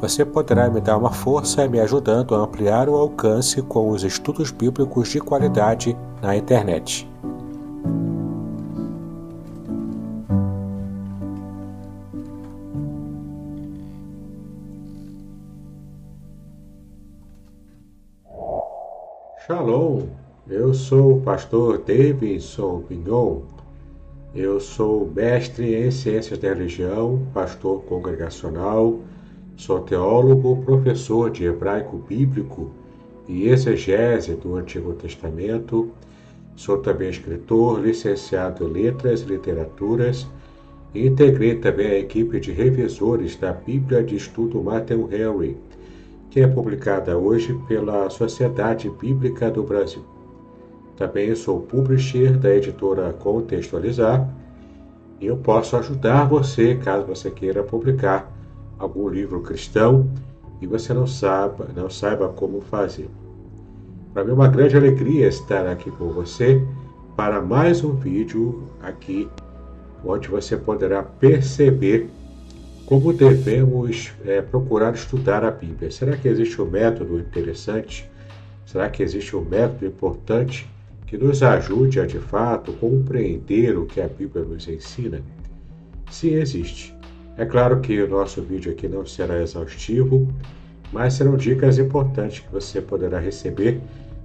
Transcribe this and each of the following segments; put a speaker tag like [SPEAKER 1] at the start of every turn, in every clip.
[SPEAKER 1] Você poderá me dar uma força me ajudando a ampliar o alcance com os estudos bíblicos de qualidade na internet. Shalom, eu sou o pastor Davidson Pignon. Eu sou mestre em ciências da religião, pastor congregacional, sou teólogo, professor de hebraico bíblico e exegese do Antigo Testamento. Sou também escritor, licenciado em Letras e Literaturas. E integrei também a equipe de revisores da Bíblia de Estudo Matthew Henry, que é publicada hoje pela Sociedade Bíblica do Brasil. Também sou publisher da editora Contextualizar. E eu posso ajudar você caso você queira publicar algum livro cristão e você não saiba, não saiba como fazer. Para mim é uma grande alegria estar aqui com você para mais um vídeo aqui, onde você poderá perceber como devemos é, procurar estudar a Bíblia. Será que existe um método interessante? Será que existe um método importante que nos ajude a de fato compreender o que a Bíblia nos ensina? Sim, existe. É claro que o nosso vídeo aqui não será exaustivo, mas serão dicas importantes que você poderá receber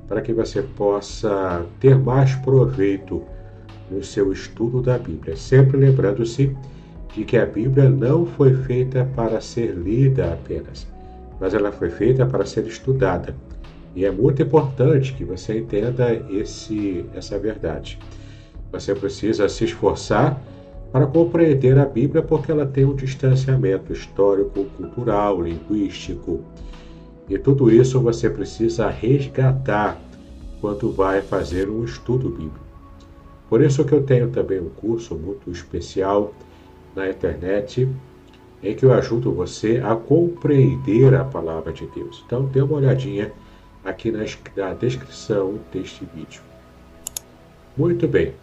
[SPEAKER 1] para que você possa ter mais proveito no seu estudo da Bíblia. Sempre lembrando-se de que a Bíblia não foi feita para ser lida apenas, mas ela foi feita para ser estudada. E é muito importante que você entenda esse, essa verdade. Você precisa se esforçar para compreender a Bíblia porque ela tem um distanciamento histórico, cultural, linguístico, e tudo isso você precisa resgatar quando vai fazer um estudo bíblico. Por isso que eu tenho também um curso muito especial na internet em que eu ajudo você a compreender a palavra de Deus. Então dê uma olhadinha aqui na, na descrição deste vídeo. Muito bem.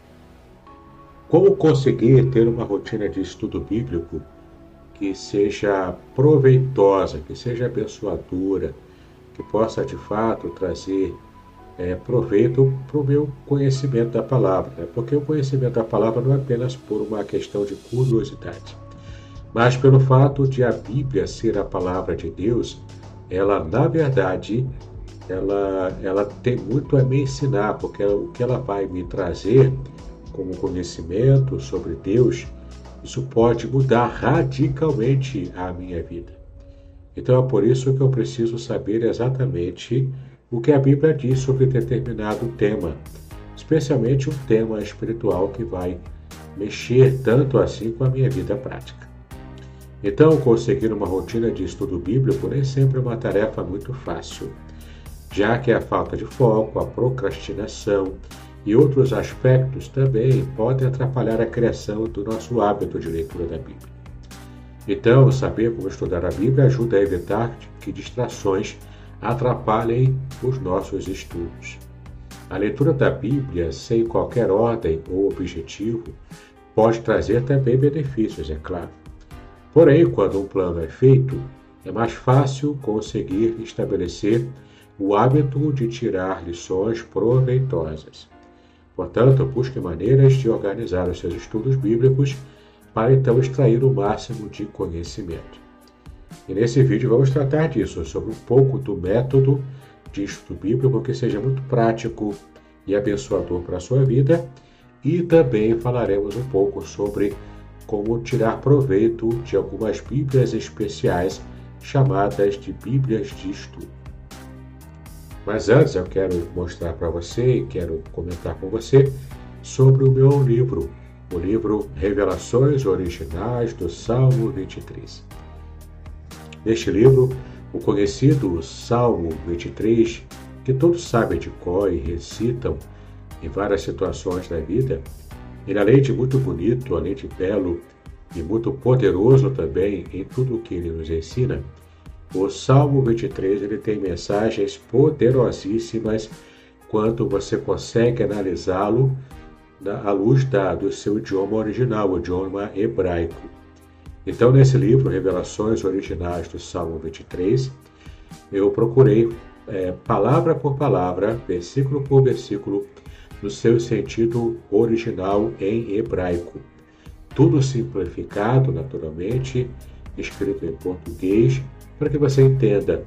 [SPEAKER 1] Como conseguir ter uma rotina de estudo bíblico que seja proveitosa, que seja abençoadora, que possa de fato trazer é, proveito para o meu conhecimento da palavra, né? porque o conhecimento da palavra não é apenas por uma questão de curiosidade, mas pelo fato de a Bíblia ser a palavra de Deus, ela na verdade ela, ela tem muito a me ensinar, porque o que ela vai me trazer como conhecimento sobre Deus isso pode mudar radicalmente a minha vida. Então é por isso que eu preciso saber exatamente o que a Bíblia diz sobre determinado tema, especialmente um tema espiritual que vai mexer tanto assim com a minha vida prática. Então, conseguir uma rotina de estudo bíblico nem sempre é uma tarefa muito fácil, já que a falta de foco, a procrastinação e outros aspectos também podem atrapalhar a criação do nosso hábito de leitura da Bíblia. Então, saber como estudar a Bíblia ajuda a evitar que distrações atrapalhem os nossos estudos. A leitura da Bíblia sem qualquer ordem ou objetivo pode trazer também benefícios, é claro. Porém, quando um plano é feito, é mais fácil conseguir estabelecer o hábito de tirar lições proveitosas. Portanto, busque maneiras de organizar os seus estudos bíblicos para então extrair o máximo de conhecimento. E nesse vídeo vamos tratar disso, sobre um pouco do método de estudo bíblico que seja muito prático e abençoador para a sua vida e também falaremos um pouco sobre como tirar proveito de algumas Bíblias especiais chamadas de Bíblias de Estudo. Mas antes eu quero mostrar para você e quero comentar com você sobre o meu livro, o livro Revelações Originais do Salmo 23. Neste livro, o conhecido Salmo 23, que todos sabem de cor e recitam em várias situações da vida, ele além de muito bonito, além de belo e muito poderoso também em tudo o que ele nos ensina, o Salmo 23 ele tem mensagens poderosíssimas quando você consegue analisá-lo à luz da, do seu idioma original, o idioma hebraico. Então, nesse livro, Revelações Originais do Salmo 23, eu procurei, é, palavra por palavra, versículo por versículo, no seu sentido original em hebraico. Tudo simplificado, naturalmente, escrito em português, para que você entenda.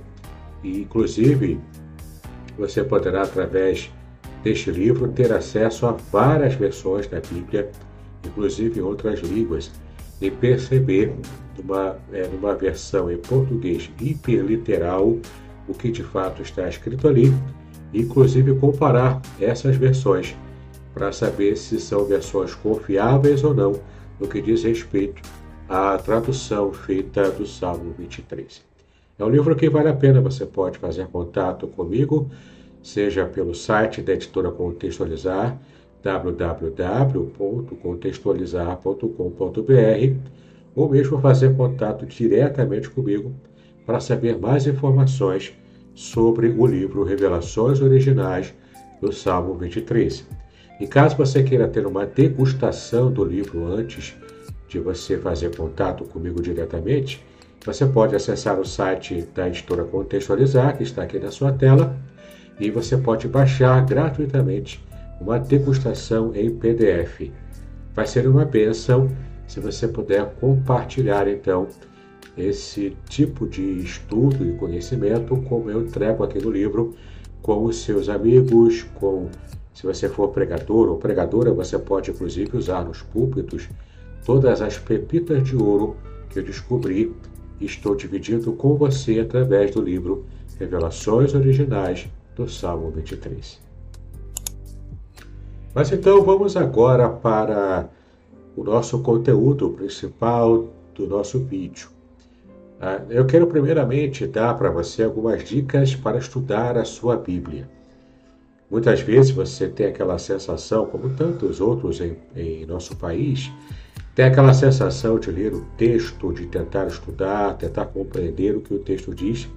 [SPEAKER 1] E, inclusive, você poderá, através deste livro, ter acesso a várias versões da Bíblia, inclusive em outras línguas, e perceber, numa, é, numa versão em português hiperliteral, o que de fato está escrito ali, inclusive comparar essas versões para saber se são versões confiáveis ou não no que diz respeito à tradução feita do Salmo 23. É um livro que vale a pena, você pode fazer contato comigo, seja pelo site da editora Contextualizar, www.contextualizar.com.br, ou mesmo fazer contato diretamente comigo para saber mais informações sobre o livro Revelações Originais do Salmo 23. E caso você queira ter uma degustação do livro antes de você fazer contato comigo diretamente, você pode acessar o site da editora Contextualizar, que está aqui na sua tela, e você pode baixar gratuitamente uma degustação em PDF. Vai ser uma benção se você puder compartilhar então esse tipo de estudo e conhecimento, como eu entrego aqui no livro, com os seus amigos, com se você for pregador ou pregadora, você pode inclusive usar nos púlpitos todas as pepitas de ouro que eu descobri estou dividindo com você através do livro Revelações Originais do Salmo 23. Mas então vamos agora para o nosso conteúdo principal do nosso vídeo. Ah, eu quero primeiramente dar para você algumas dicas para estudar a sua Bíblia. Muitas vezes você tem aquela sensação, como tantos outros em, em nosso país, tem aquela sensação de ler o texto, de tentar estudar, tentar compreender o que o texto diz,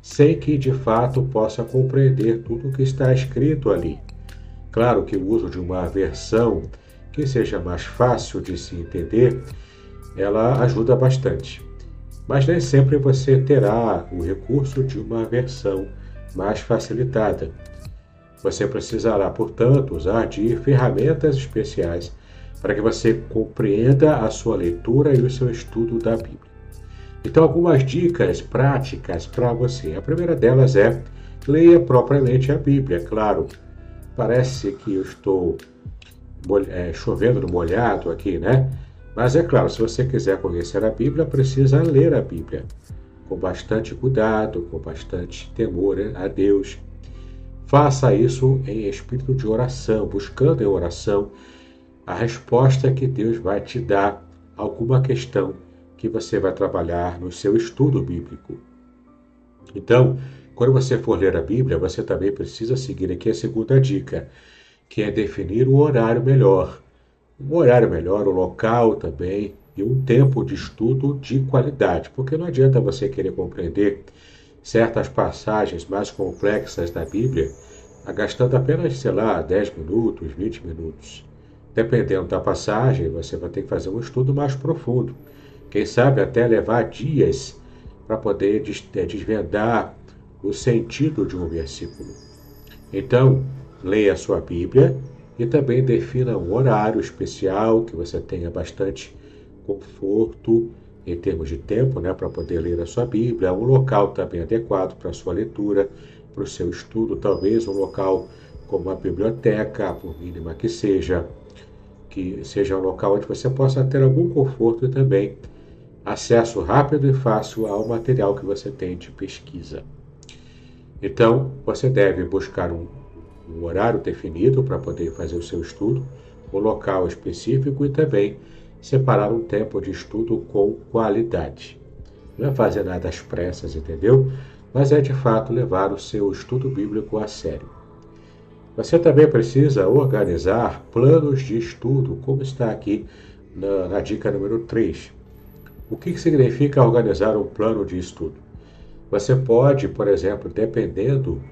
[SPEAKER 1] sem que de fato possa compreender tudo o que está escrito ali. Claro que o uso de uma versão que seja mais fácil de se entender, ela ajuda bastante. Mas nem sempre você terá o recurso de uma versão mais facilitada. Você precisará, portanto, usar de ferramentas especiais para que você compreenda a sua leitura e o seu estudo da Bíblia. Então, algumas dicas práticas para você. A primeira delas é leia propriamente a Bíblia. Claro, parece que eu estou é, chovendo no molhado aqui, né? Mas é claro, se você quiser conhecer a Bíblia, precisa ler a Bíblia com bastante cuidado, com bastante temor a Deus. Faça isso em espírito de oração, buscando em oração a resposta que Deus vai te dar a alguma questão que você vai trabalhar no seu estudo bíblico. Então, quando você for ler a Bíblia, você também precisa seguir aqui a segunda dica, que é definir o horário melhor. Um horário melhor, o local também e um tempo de estudo de qualidade, porque não adianta você querer compreender certas passagens mais complexas da Bíblia, gastando apenas, sei lá, 10 minutos, 20 minutos. Dependendo da passagem, você vai ter que fazer um estudo mais profundo. Quem sabe até levar dias para poder é, desvendar o sentido de um versículo. Então, leia a sua Bíblia e também defina um horário especial que você tenha bastante conforto em termos de tempo, né, para poder ler a sua Bíblia, um local também adequado para a sua leitura, para o seu estudo, talvez um local como a biblioteca, por mínima que seja, que seja um local onde você possa ter algum conforto e também acesso rápido e fácil ao material que você tem de pesquisa. Então, você deve buscar um, um horário definido para poder fazer o seu estudo, um local específico e também separar um tempo de estudo com qualidade. Não é fazer nada às pressas, entendeu? Mas é de fato levar o seu estudo bíblico a sério. Você também precisa organizar planos de estudo, como está aqui na, na dica número 3. O que significa organizar um plano de estudo? Você pode, por exemplo, dependendo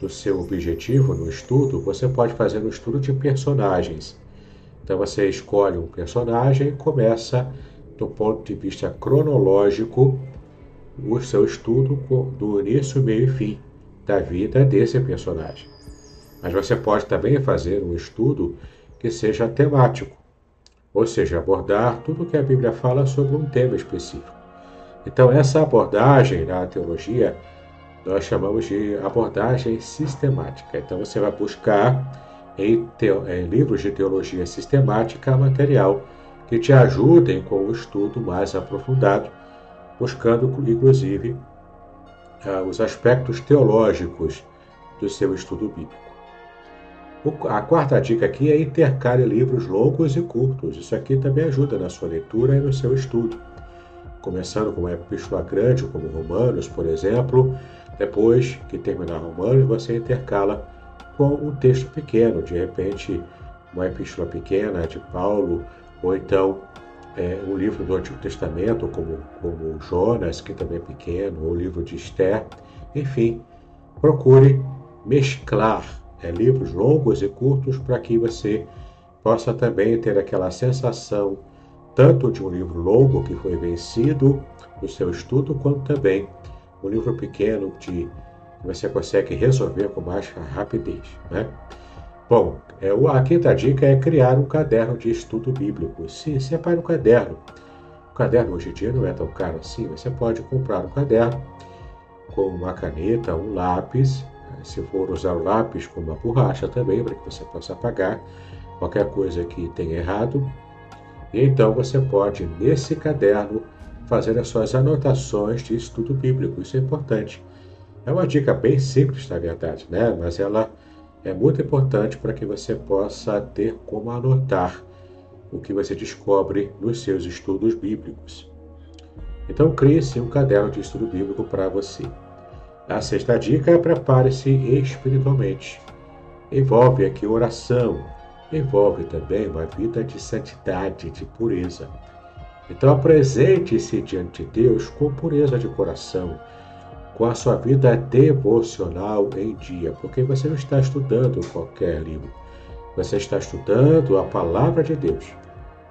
[SPEAKER 1] do seu objetivo no estudo, você pode fazer um estudo de personagens. Então você escolhe um personagem e começa, do ponto de vista cronológico, o seu estudo do início, meio e fim da vida desse personagem. Mas você pode também fazer um estudo que seja temático, ou seja, abordar tudo o que a Bíblia fala sobre um tema específico. Então, essa abordagem na teologia nós chamamos de abordagem sistemática. Então, você vai buscar em, em livros de teologia sistemática material que te ajudem com o estudo mais aprofundado, buscando inclusive ah, os aspectos teológicos do seu estudo bíblico. A quarta dica aqui é intercale livros longos e curtos. Isso aqui também ajuda na sua leitura e no seu estudo. Começando com uma epístola grande, como Romanos, por exemplo. Depois que terminar Romanos, você intercala com um texto pequeno, de repente uma epístola pequena de Paulo, ou então é, um livro do Antigo Testamento, como, como Jonas, que também é pequeno, ou o livro de Esther. Enfim, procure mesclar é, livros longos e curtos para que você possa também ter aquela sensação tanto de um livro longo que foi vencido no seu estudo, quanto também um livro pequeno de você consegue resolver com mais rapidez. Né? Bom, é, a quinta dica é criar um caderno de estudo bíblico. Sim, separe um caderno. O caderno hoje em dia não é tão caro assim. Você pode comprar um caderno com uma caneta, um lápis. Se for usar o lápis com uma borracha também, para que você possa apagar qualquer coisa que tenha errado. E então você pode, nesse caderno, fazer as suas anotações de estudo bíblico. Isso é importante é uma dica bem simples, na verdade, né? mas ela é muito importante para que você possa ter como anotar o que você descobre nos seus estudos bíblicos. Então, crie-se um caderno de estudo bíblico para você. A sexta dica é prepare-se espiritualmente. Envolve aqui oração, envolve também uma vida de santidade, de pureza. Então, apresente-se diante de Deus com pureza de coração, com a sua vida devocional em dia, porque você não está estudando qualquer livro, você está estudando a palavra de Deus.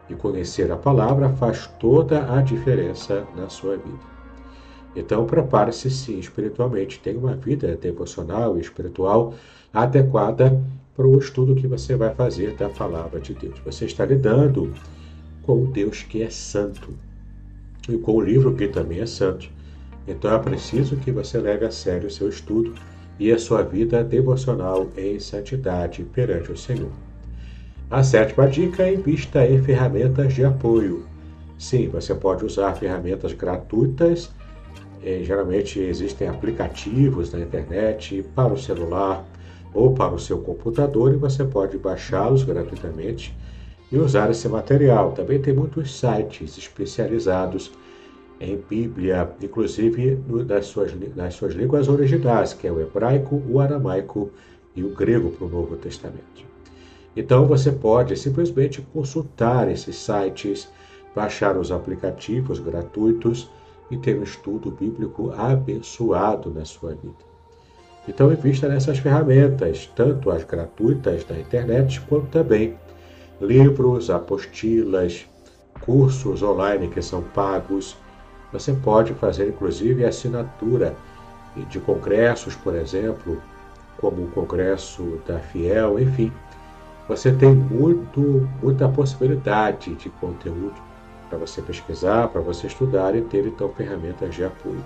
[SPEAKER 1] E conhecer a palavra faz toda a diferença na sua vida. Então, prepare-se sim espiritualmente, tenha uma vida devocional e espiritual adequada para o estudo que você vai fazer da palavra de Deus. Você está lidando com o Deus que é santo e com o livro que também é santo. Então é preciso que você leve a sério o seu estudo e a sua vida devocional em santidade perante o Senhor. A sétima dica é invista em ferramentas de apoio. Sim, você pode usar ferramentas gratuitas. Eh, geralmente existem aplicativos na internet para o celular ou para o seu computador e você pode baixá-los gratuitamente e usar esse material. Também tem muitos sites especializados em Bíblia, inclusive nas suas, nas suas línguas originais, que é o hebraico, o aramaico e o grego para o Novo Testamento. Então você pode simplesmente consultar esses sites, baixar os aplicativos gratuitos e ter um estudo bíblico abençoado na sua vida. Então invista nessas ferramentas, tanto as gratuitas da internet, quanto também livros, apostilas, cursos online que são pagos, você pode fazer inclusive assinatura de congressos, por exemplo, como o Congresso da Fiel, enfim. Você tem muito, muita possibilidade de conteúdo para você pesquisar, para você estudar e ter então ferramentas de apoio.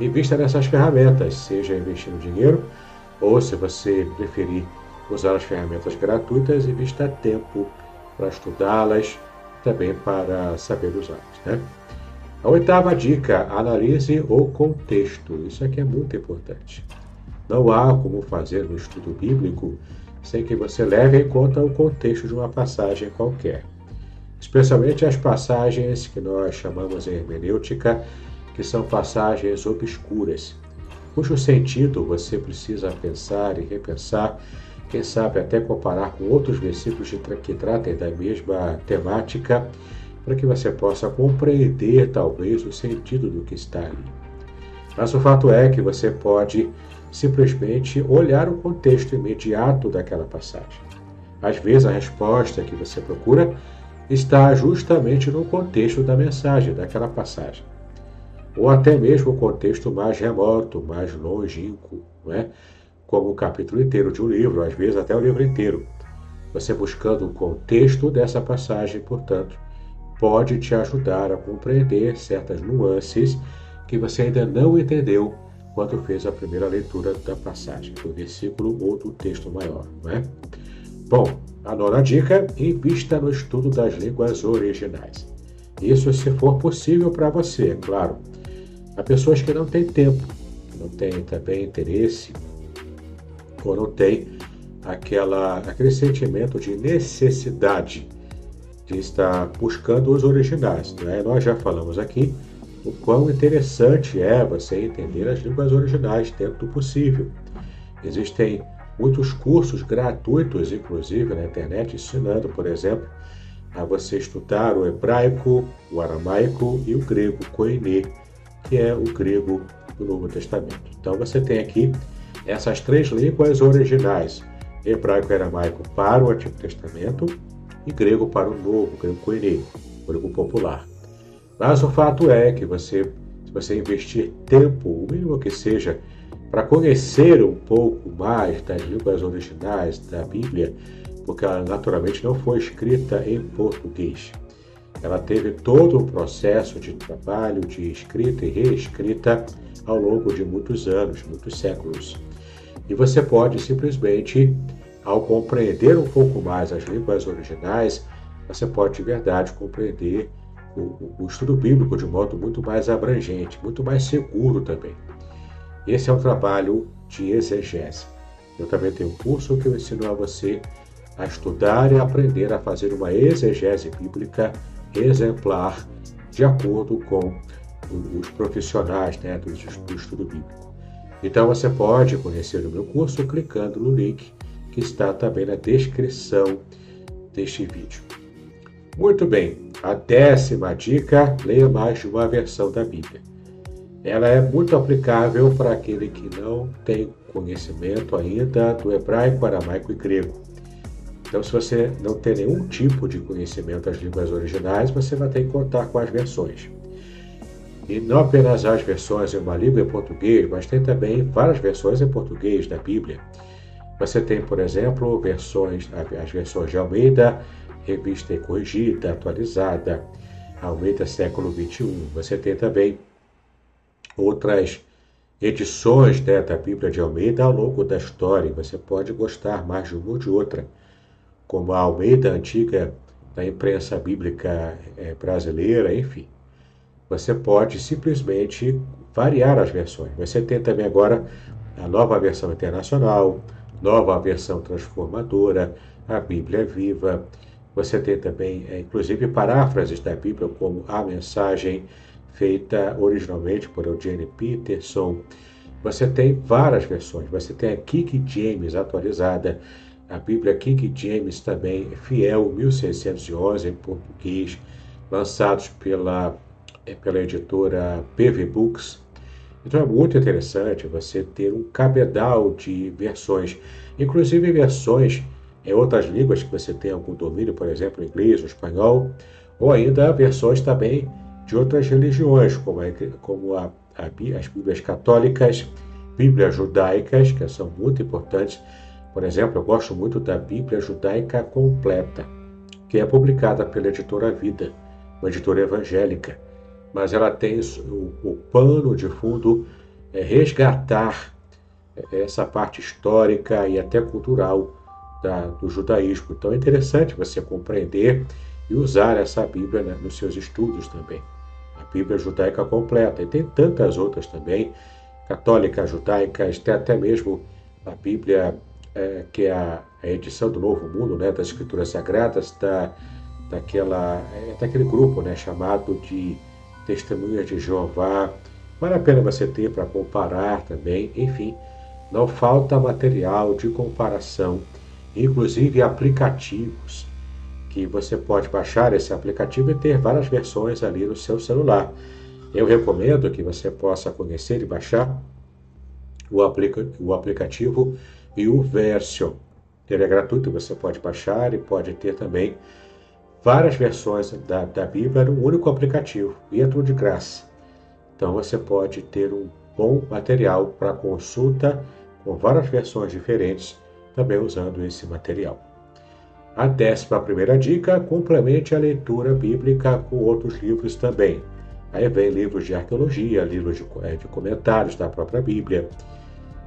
[SPEAKER 1] Invista nessas ferramentas, seja investindo dinheiro ou se você preferir usar as ferramentas gratuitas, invista tempo para estudá-las, também para saber usá-las. Né? A oitava dica: analise o contexto. Isso aqui é muito importante. Não há como fazer um estudo bíblico sem que você leve em conta o contexto de uma passagem qualquer. Especialmente as passagens que nós chamamos em hermenêutica, que são passagens obscuras, cujo sentido você precisa pensar e repensar, quem sabe até comparar com outros versículos que tratem da mesma temática para que você possa compreender talvez o sentido do que está ali. Mas o fato é que você pode simplesmente olhar o contexto imediato daquela passagem. Às vezes a resposta que você procura está justamente no contexto da mensagem, daquela passagem. Ou até mesmo o contexto mais remoto, mais longínquo, não é? como o capítulo inteiro de um livro, às vezes até o livro inteiro. Você buscando o contexto dessa passagem, portanto, pode te ajudar a compreender certas nuances que você ainda não entendeu quando fez a primeira leitura da passagem, do versículo ou do texto maior. Não é? Bom, a nona dica: invista no estudo das línguas originais. Isso se for possível para você, é claro. Há pessoas que não têm tempo, não têm também interesse, ou não têm aquela, aquele sentimento de necessidade de estar buscando os originais. Né? Nós já falamos aqui o quão interessante é você entender as línguas originais dentro do possível. Existem muitos cursos gratuitos, inclusive na internet, ensinando, por exemplo, a você estudar o hebraico, o aramaico e o grego koiné, que é o grego do Novo Testamento. Então você tem aqui essas três línguas originais, hebraico e aramaico para o Antigo Testamento e grego para o novo, grego koiné, grego popular. Mas o fato é que você, se você investir tempo, o mínimo que seja, para conhecer um pouco mais das línguas originais da Bíblia, porque ela naturalmente não foi escrita em português. Ela teve todo um processo de trabalho, de escrita e reescrita ao longo de muitos anos, muitos séculos. E você pode simplesmente ao compreender um pouco mais as línguas originais, você pode de verdade compreender o, o, estudo bíblico de modo muito mais abrangente, muito mais seguro também. Esse é o trabalho de exegese. Eu também tenho um curso que eu ensino a você a estudar e aprender a fazer uma exegese bíblica exemplar de acordo com os profissionais né, do, do estudo bíblico. Então você pode conhecer o meu curso clicando no link que está também na descrição deste vídeo. Muito bem, a décima dica: leia mais de uma versão da Bíblia. Ela é muito aplicável para aquele que não tem conhecimento ainda do hebraico, aramaico e grego. Então, se você não tem nenhum tipo de conhecimento das línguas originais, você vai ter que contar com as versões. E não apenas as versões em uma língua em português, mas tem também várias versões em português da Bíblia. Você tem, por exemplo, versões, as versões de Almeida, revista corrigida, atualizada, Almeida século 21. Você tem também outras edições né, da Bíblia de Almeida ao longo da história. Você pode gostar mais de uma ou de outra, como a Almeida antiga da imprensa bíblica é, brasileira, enfim. Você pode simplesmente variar as versões. Você tem também agora a nova versão internacional, nova versão transformadora, a Bíblia viva. Você tem também, é, inclusive, paráfrases da Bíblia, como a mensagem feita originalmente por Eugene Peterson. Você tem várias versões. Você tem a King James atualizada, a Bíblia King James também, fiel 1611 em português, lançados pela, é, pela editora PV Books. Então é muito interessante você ter um cabedal de versões, inclusive versões em outras línguas que você tem algum domínio, por exemplo, inglês ou espanhol, ou ainda versões também de outras religiões, como, a, como a, a, as Bíblias católicas, Bíblias judaicas, que são muito importantes. Por exemplo, eu gosto muito da Bíblia judaica completa, que é publicada pela editora Vida, uma editora evangélica mas ela tem o, o pano de fundo é resgatar é, essa parte histórica e até cultural da, do judaísmo. Então é interessante você compreender e usar essa Bíblia né, nos seus estudos também. Bíblia judaica completa, e tem tantas outras também, católicas, judaicas, tem até mesmo a Bíblia, é, que é a, a, edição do Novo Mundo, né, das Escrituras Sagradas, da, daquela, é, daquele grupo né, chamado de Testemunhas de Jeová. Vale a pena você ter para comparar também, enfim, não falta material de comparação, inclusive aplicativos que você pode baixar esse aplicativo e ter várias versões ali no seu celular. Eu recomendo que você possa conhecer e baixar o, aplica o aplicativo e o Version. Ele é gratuito, você pode baixar e pode ter também várias versões da, da Bíblia no único aplicativo e é tudo de graça. Então você pode ter um bom material para consulta com várias versões diferentes, também usando esse material. A décima primeira dica, complemente a leitura bíblica com outros livros também. Aí vem livros de arqueologia, livros de, é, de comentários da própria Bíblia,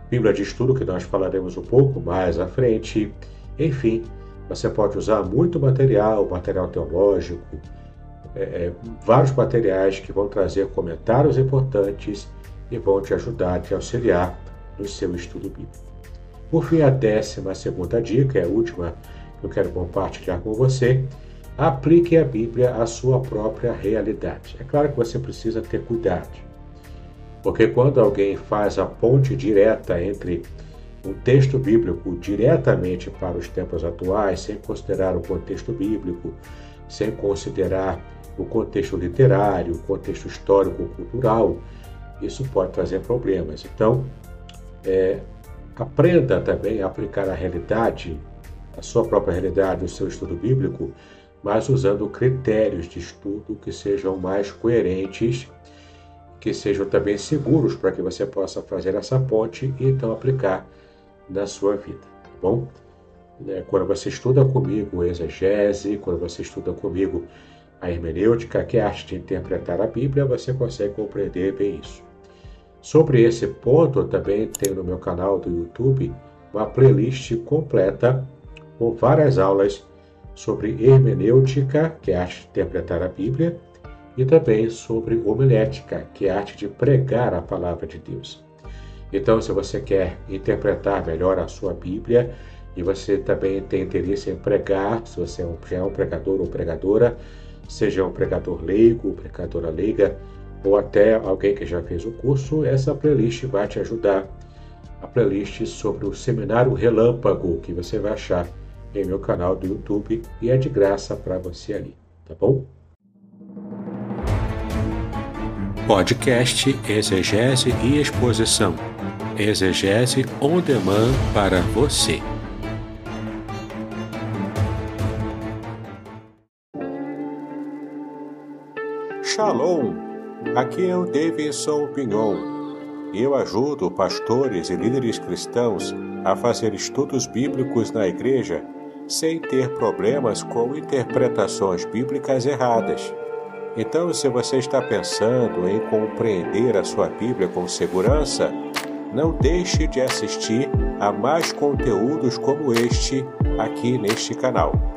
[SPEAKER 1] Bíblia de estudo, que nós falaremos um pouco mais à frente. Enfim, você pode usar muito material, material teológico, é, é, vários materiais que vão trazer comentários importantes e vão te ajudar, te auxiliar no seu estudo bíblico. Por fim, a décima segunda dica, é a última eu quero compartilhar com você, aplique a Bíblia à sua própria realidade. É claro que você precisa ter cuidado, porque quando alguém faz a ponte direta entre um texto bíblico diretamente para os tempos atuais, sem considerar o contexto bíblico, sem considerar o contexto literário, o contexto histórico-cultural, isso pode trazer problemas. Então, é, aprenda também a aplicar a realidade a sua própria realidade, o seu estudo bíblico, mas usando critérios de estudo que sejam mais coerentes, que sejam também seguros para que você possa fazer essa ponte e então aplicar na sua vida, tá bom? Né, quando você estuda comigo exegese, quando você estuda comigo a hermenêutica, que é a arte de interpretar a Bíblia, você consegue compreender bem isso. Sobre esse ponto, eu também tenho no meu canal do YouTube uma playlist completa com várias aulas sobre hermenêutica, que é a arte de interpretar a Bíblia, e também sobre homilética, que é a arte de pregar a palavra de Deus. Então, se você quer interpretar melhor a sua Bíblia e você também tem interesse em pregar, se você já é um pregador ou pregadora, seja um pregador leigo, pregadora leiga, ou até alguém que já fez o curso, essa playlist vai te ajudar. A playlist sobre o Seminário Relâmpago, que você vai achar em meu canal do YouTube e é de graça para você ali, tá bom?
[SPEAKER 2] Podcast Exegese e Exposição. Exegese on demand para você.
[SPEAKER 1] Shalom! Aqui é o Davidson Pignon. Eu ajudo pastores e líderes cristãos a fazer estudos bíblicos na igreja sem ter problemas com interpretações bíblicas erradas. Então, se você está pensando em compreender a sua Bíblia com segurança, não deixe de assistir a mais conteúdos como este aqui neste canal.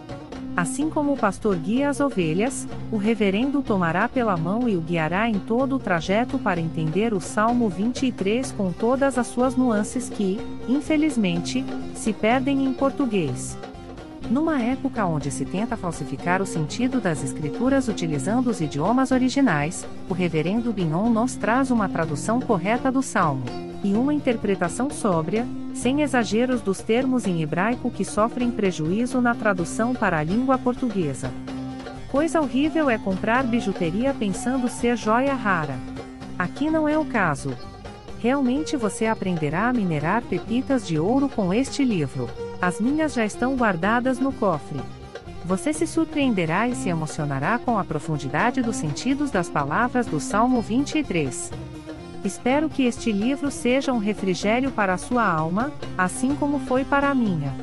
[SPEAKER 3] Assim como o pastor guia as ovelhas, o reverendo tomará pela mão e o guiará em todo o trajeto para entender o Salmo 23 com todas as suas nuances que, infelizmente, se perdem em português. Numa época onde se tenta falsificar o sentido das escrituras utilizando os idiomas originais, o reverendo Binon nos traz uma tradução correta do Salmo. e uma interpretação sóbria, sem exageros dos termos em hebraico que sofrem prejuízo na tradução para a língua portuguesa. Coisa horrível é comprar bijuteria pensando ser joia rara. Aqui não é o caso. Realmente você aprenderá a minerar pepitas de ouro com este livro. As minhas já estão guardadas no cofre. Você se surpreenderá e se emocionará com a profundidade dos sentidos das palavras do Salmo 23. Espero que este livro seja um refrigério para a sua alma, assim como foi para a minha.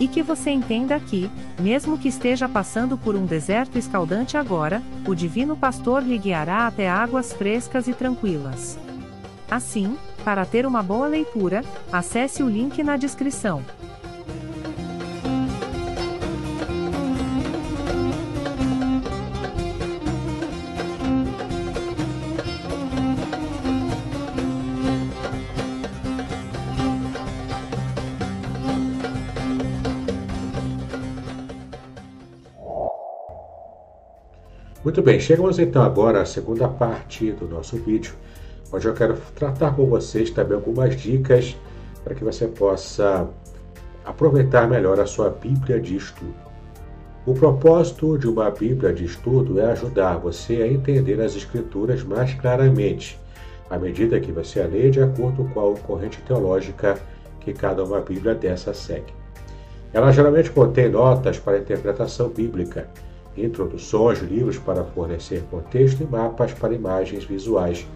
[SPEAKER 3] E que você entenda que, mesmo que esteja passando por um deserto escaldante agora, o Divino Pastor lhe guiará até águas frescas e tranquilas. Assim, para ter uma boa leitura, acesse o link na descrição.
[SPEAKER 1] Muito bem, chegamos então agora à segunda parte do nosso vídeo, onde eu quero tratar com vocês também algumas dicas para que você possa aproveitar melhor a sua Bíblia de estudo. O propósito de uma Bíblia de estudo é ajudar você a entender as Escrituras mais claramente, à medida que você a lê de acordo com a corrente teológica que cada uma Bíblia dessa segue. Ela geralmente contém notas para interpretação bíblica introduções, livros para fornecer contexto e mapas para imagens visuais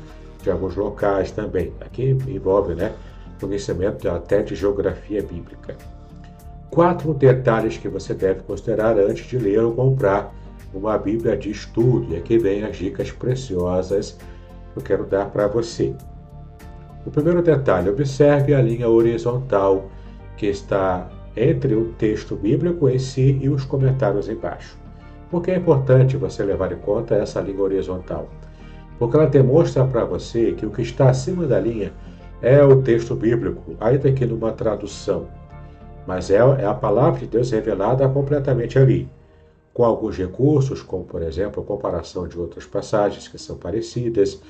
[SPEAKER 1] de alguns locais também. Aqui envolve né, conhecimento até de geografia bíblica. Quatro detalhes que você deve considerar antes de ler ou comprar uma Bíblia de estudo. E aqui vem as dicas preciosas que eu quero dar para você. O primeiro detalhe, observe a linha horizontal que está entre o texto bíblico em si e os comentários embaixo. Por que é importante você levar em conta essa linha horizontal? Porque ela demonstra para você que o que está acima da linha é o texto bíblico, ainda que numa tradução. Mas é, é a palavra de Deus revelada completamente ali, com alguns recursos, como por exemplo a comparação de outras passagens que são parecidas,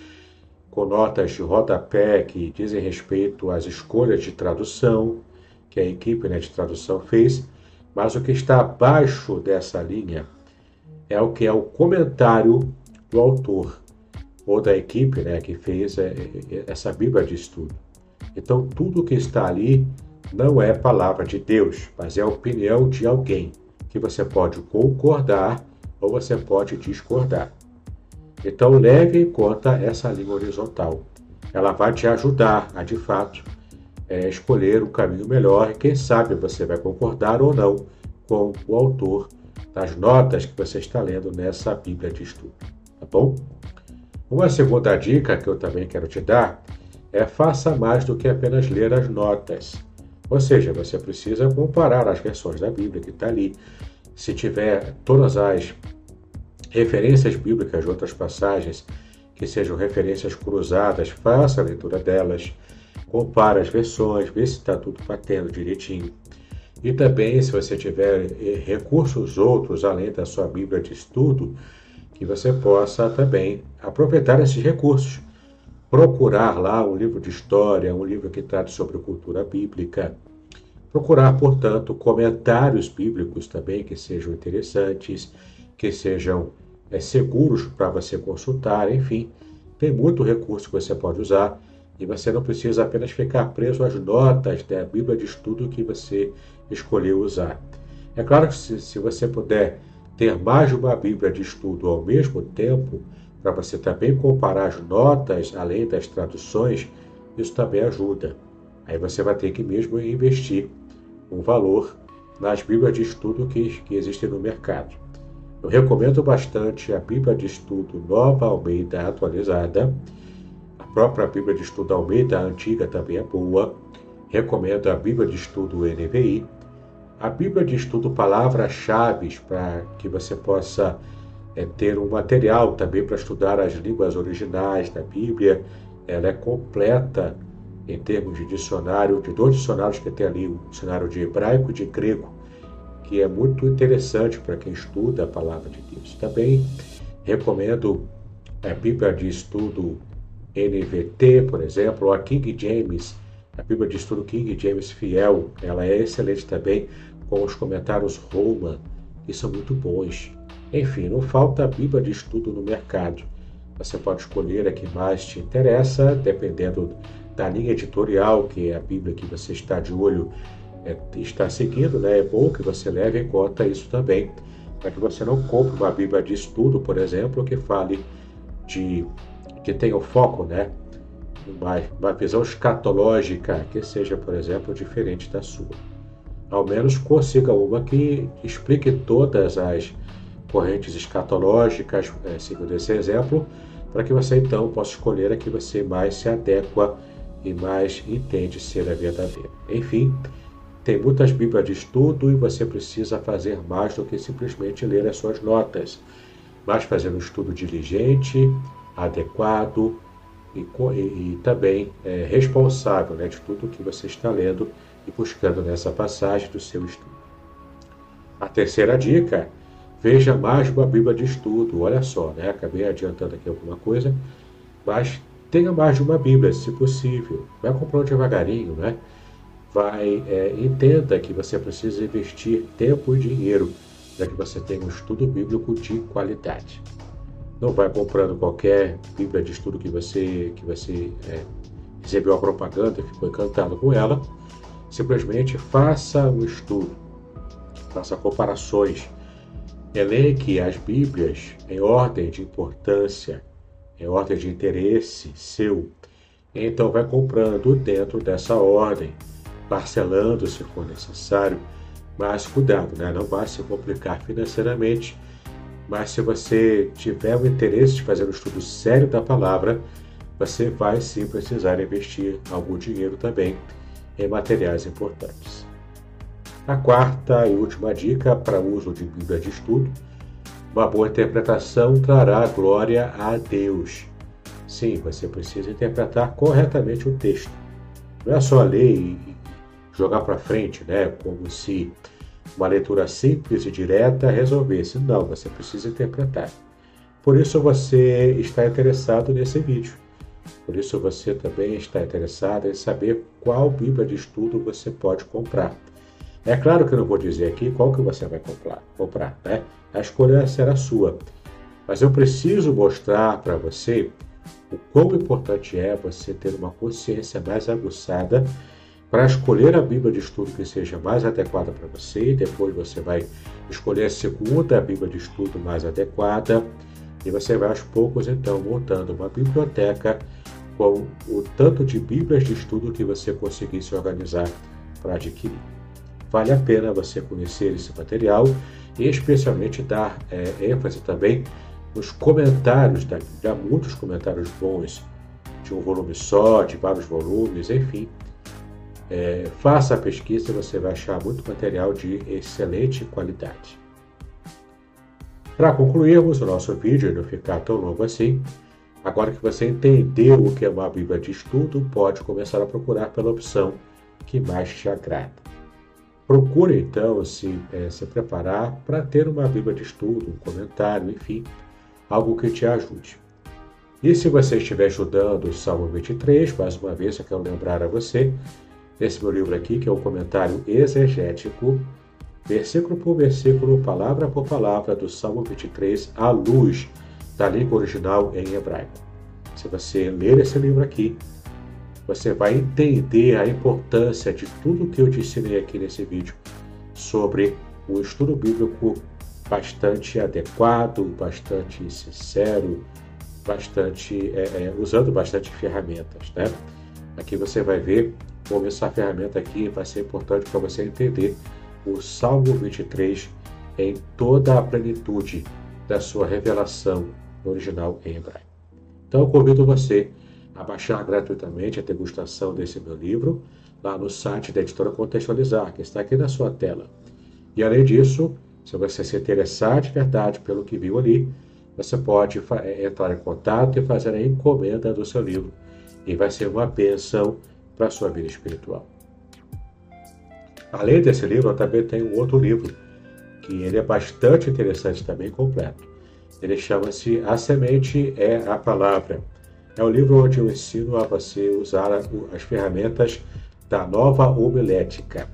[SPEAKER 1] com notas de rodapé que dizem respeito às escolhas de tradução que a equipe né, de tradução fez, mas o que está abaixo dessa linha é o que é o comentário do autor ou da equipe né, que fez é, é, essa Bíblia de estudo. Então, tudo que está ali não é palavra de Deus, mas é a opinião de alguém que você pode concordar ou você pode discordar. Então, leve em conta essa linha horizontal. Ela vai te ajudar a, de fato, é, escolher o caminho melhor e, quem sabe, você vai concordar ou não com o autor das notas que você está lendo nessa Bíblia de estudo, tá bom? Uma segunda dica que eu também quero te dar é faça mais do que apenas ler as notas. Ou seja, você precisa comparar as versões da Bíblia que está ali. Se tiver todas as referências bíblicas de outras passagens que sejam referências cruzadas, faça a leitura delas, compare as versões, vê se está tudo batendo direitinho. E também, se você tiver eh, recursos outros além da sua Bíblia de estudo, que você possa também aproveitar esses recursos. Procurar lá um livro de história, um livro que trate sobre cultura bíblica. Procurar, portanto, comentários bíblicos também que sejam interessantes, que sejam é, seguros para você consultar, enfim. Tem muito recurso que você pode usar e você não precisa apenas ficar preso às notas da Bíblia de estudo que você escolheu usar. É claro que se, se você puder ter mais de uma Bíblia de estudo ao mesmo tempo, para você também comparar as notas além das traduções, isso também ajuda. Aí você vai ter que mesmo investir um valor nas Bíblias de estudo que, que existem no mercado. Eu recomendo bastante a Bíblia de Estudo Nova Almeida atualizada própria Bíblia de Estudo Almeida, a antiga também é boa. Recomendo a Bíblia de Estudo NVI. A Bíblia de Estudo Palavras-Chave para que você possa é, ter um material também para estudar as línguas originais da Bíblia. Ela é completa em termos de dicionário, de dois dicionários que tem ali, o dicionário de hebraico e de grego, que é muito interessante para quem estuda a palavra de Deus. Também recomendo a Bíblia de Estudo NVT, por exemplo, ou a King James, a Bíblia de Estudo King James Fiel, ela é excelente também, com os comentários Roman, que são muito bons. Enfim, não falta a Bíblia de Estudo no mercado. Você pode escolher a que mais te interessa, dependendo da linha editorial, que é a Bíblia que você está de olho, é, está seguindo, né? É bom que você leve em conta isso também, para que você não compre uma Bíblia de estudo, por exemplo, que fale de que tenha o foco, né? Uma, visão escatológica que seja, por exemplo, diferente da sua. Ao menos consiga uma que explique todas as correntes escatológicas, é, esse exemplo, para que você então possa escolher a que você mais se adequa e mais entende ser a verdadeira. Enfim, tem muitas Bíblias de estudo e você precisa fazer mais do que simplesmente ler as suas notas, mas fazer um estudo diligente, adequado e, e, também é, responsável né, de tudo que você está lendo e buscando nessa passagem do seu estudo. A terceira dica, veja mais uma Bíblia de estudo. Olha só, né? acabei adiantando aqui alguma coisa, mas tenha mais de uma Bíblia, se possível. Vai comprando devagarinho, né? Vai, é, entenda que você precisa investir tempo e dinheiro para que você tenha um estudo bíblico de qualidade. Não vai comprando qualquer Bíblia de estudo que você, que você é, recebeu a propaganda ficou encantado com ela. Simplesmente faça o estudo, faça comparações, elenque as Bíblias em ordem de importância, em ordem de interesse seu. Então vai comprando dentro dessa ordem, parcelando se for necessário, mas cuidado, né? não vai se complicar financeiramente mas se você tiver o interesse de fazer um estudo sério da palavra, você vai sim precisar investir algum dinheiro também em materiais importantes. A quarta e última dica para uso de Bíblia de estudo: uma boa interpretação trará glória a Deus. Sim, você precisa interpretar corretamente o texto. Não é só ler e jogar para frente, né? Como se uma leitura simples e direta resolvesse. Não, você precisa interpretar. Por isso você está interessado nesse vídeo. Por isso você também está interessado em saber qual Bíblia de estudo você pode comprar. É claro que eu não vou dizer aqui qual que você vai comprar, comprar né? A escolha será sua. Mas eu preciso mostrar para você o quão importante é você ter uma consciência mais aguçada para escolher a Bíblia de estudo que seja mais adequada para você, depois você vai escolher a segunda Bíblia de estudo mais adequada, e você vai aos poucos então montando uma biblioteca com o tanto de Bíblias de estudo que você conseguir se organizar para adquirir. Vale a pena você conhecer esse material e especialmente dar é, ênfase também nos comentários, há muitos comentários bons de um volume só, de vários volumes, enfim é, faça a pesquisa você vai achar muito material de excelente qualidade. Para concluirmos o nosso vídeo e não ficar tão longo assim, agora que você entendeu o que é uma Bíblia de estudo, pode começar a procurar pela opção que mais te agrada. Procure então se, é, se preparar para ter uma Bíblia de estudo, um comentário, enfim, algo que te ajude. E se você estiver estudando o Salmo 23, mais uma vez eu quero lembrar a você nesse meu livro aqui, que é o comentário exegético, versículo por versículo, palavra por palavra, do Salmo 23, à luz da língua original em hebraico. Se você ler esse livro aqui, você vai entender a importância de tudo que eu te ensinei aqui nesse vídeo sobre o estudo bíblico bastante adequado, bastante sincero, bastante é, é, usando bastante ferramentas, né? Aqui você vai ver como essa ferramenta aqui vai ser importante para você entender o Salmo 23 em toda a plenitude da sua revelação original em hebraico. Então eu convido você a baixar gratuitamente a degustação desse meu livro lá no site da editora Contextualizar, que está aqui na sua tela. E além disso, se você se interessar de verdade pelo que viu ali, você pode eh, entrar em contato e fazer a encomenda do seu livro. E vai ser uma bênção para a sua vida espiritual. Além desse livro, eu também tenho um outro livro, que ele é bastante interessante também completo. Ele chama-se A Semente é a Palavra. É o livro onde eu ensino a você usar as ferramentas da nova homilética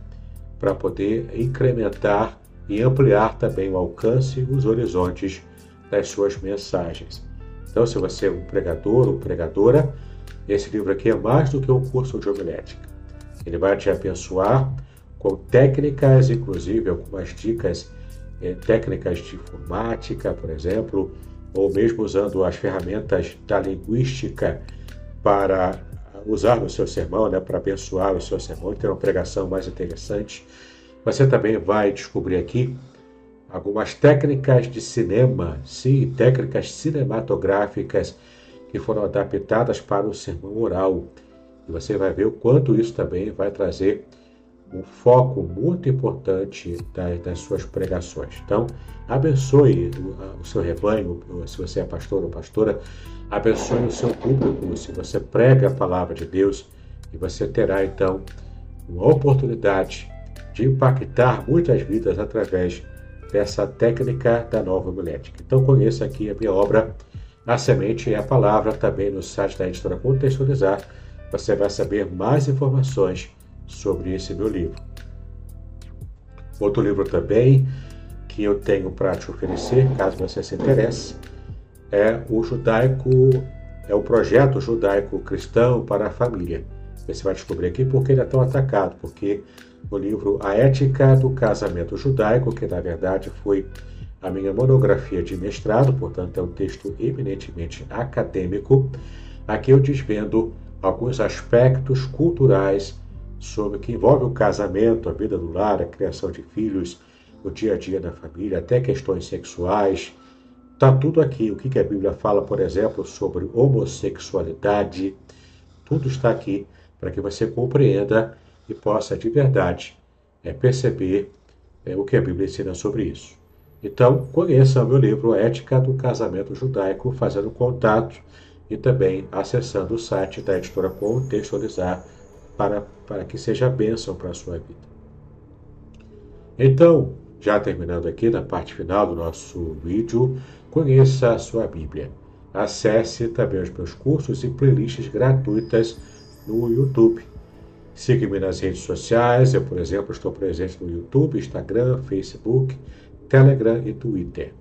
[SPEAKER 1] para poder incrementar e ampliar também o alcance e os horizontes das suas mensagens. Então, se você é um pregador ou pregadora, esse livro aqui é mais do que um curso de homilética. Ele vai te abençoar com técnicas, inclusive algumas dicas é, técnicas de informática, por exemplo, ou mesmo usando as ferramentas da linguística para usar no seu sermão, né, para abençoar o seu sermão e ter uma pregação mais interessante. Você também vai descobrir aqui algumas técnicas de cinema, sim, técnicas cinematográficas que foram adaptadas para o sermão oral. E você vai ver o quanto isso também vai trazer um foco muito importante das, das suas pregações. Então, abençoe o, seu rebanho, se você é pastor ou pastora, abençoe o seu público, se você prega a palavra de Deus, e você terá então uma oportunidade de impactar muitas vidas através dessa técnica da nova homilética. Então, conheça aqui a minha obra, A Semente e a Palavra, também no site da editora Contextualizar. Você vai saber mais informações sobre esse meu livro. Outro livro também que eu tenho para te oferecer, caso você se interesse, é o judaico, é o projeto judaico cristão para a família. Você vai descobrir aqui porque ele é tão atacado, porque o livro A Ética do Casamento Judaico, que na verdade foi a minha monografia de mestrado, portanto é um texto eminentemente acadêmico, aqui eu desvendo alguns aspectos culturais sobre o que envolve o casamento, a vida do lar, a criação de filhos, o dia a dia da família, até questões sexuais. Está tudo aqui. O que a Bíblia fala, por exemplo, sobre homossexualidade. Tudo está aqui para que você compreenda e possa de verdade é, perceber é, o que a Bíblia ensina sobre isso. Então, conheça meu livro Ética do Casamento Judaico, fazendo contato e também acessando o site da editora Contextualizar para, para que seja bênção para a sua vida. Então, já terminando aqui na parte final do nosso vídeo, conheça a sua Bíblia. Acesse também os meus cursos e playlists gratuitas no YouTube. Siga-me nas redes sociais. Eu, por exemplo, estou presente no YouTube, Instagram, Facebook, Telegram e Twitter.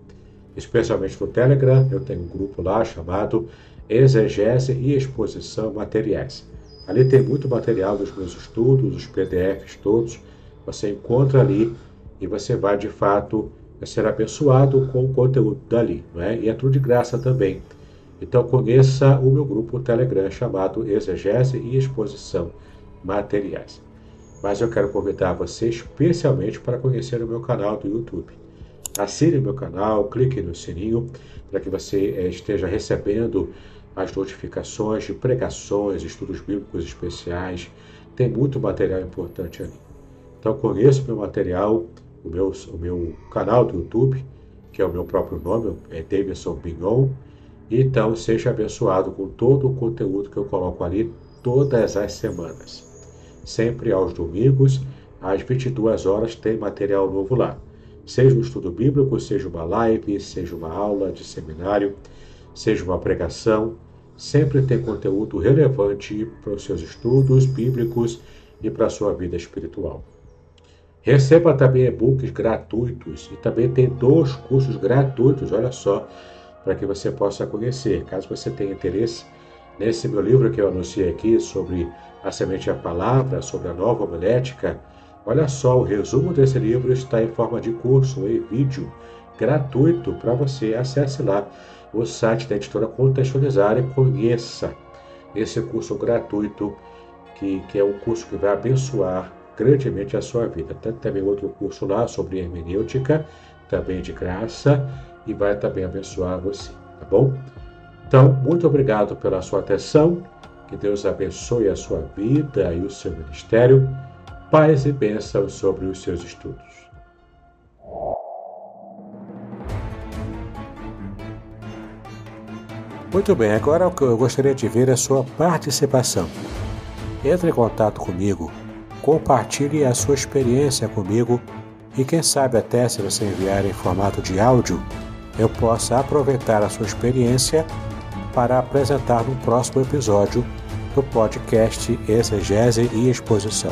[SPEAKER 1] Especialmente no Telegram, eu tenho um grupo lá chamado Exegese e Exposição Materiais. Ali tem muito material dos meus estudos, os PDFs todos. Você encontra ali e você vai de fato ser abençoado com o conteúdo dali, não é? E é tudo de graça também. Então conheça o meu grupo Telegram chamado Exegese e Exposição Materiais. Mas eu quero convidar você especialmente para conhecer o meu canal do YouTube. Assine o meu canal, clique no sininho para que você eh, esteja recebendo as notificações de pregações, estudos bíblicos especiais. Tem muito material importante ali. Então conheça o meu material, o meu, o meu canal do YouTube, que é o meu próprio nome, é Davidson Bignon. Então seja abençoado com todo o conteúdo que eu coloco ali todas as semanas. Sempre aos domingos, às 22 horas, tem material novo lá. Seja um estudo bíblico, seja uma live, seja uma aula de seminário seja uma pregação, sempre tem conteúdo relevante para os seus estudos bíblicos e para a sua vida espiritual. Receba também e-books gratuitos e também tem dois cursos gratuitos, olha só, para que você possa conhecer. Caso você tenha interesse nesse meu livro que eu anunciei aqui sobre a semente e a palavra, sobre a nova homilética, olha só, o resumo desse livro está em forma de curso e vídeo gratuito para você. Acesse lá o site da editora Contextualizar e conheça esse curso gratuito, que, que é um curso que vai abençoar grandemente a sua vida. Tem também outro curso lá sobre hermenêutica, também de graça, e vai também abençoar você, tá bom? Então, muito obrigado pela sua atenção, que Deus abençoe a sua vida e o seu ministério. Paz e bênçãos sobre os seus estudos.
[SPEAKER 2] Muito bem, agora eu gostaria de ver a sua participação. Entre em contato comigo, compartilhe a sua experiência comigo e quem sabe até se você enviar em formato de áudio, eu possa aproveitar a sua experiência
[SPEAKER 1] para apresentar no próximo episódio do podcast Exegese e Exposição.